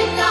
Africa.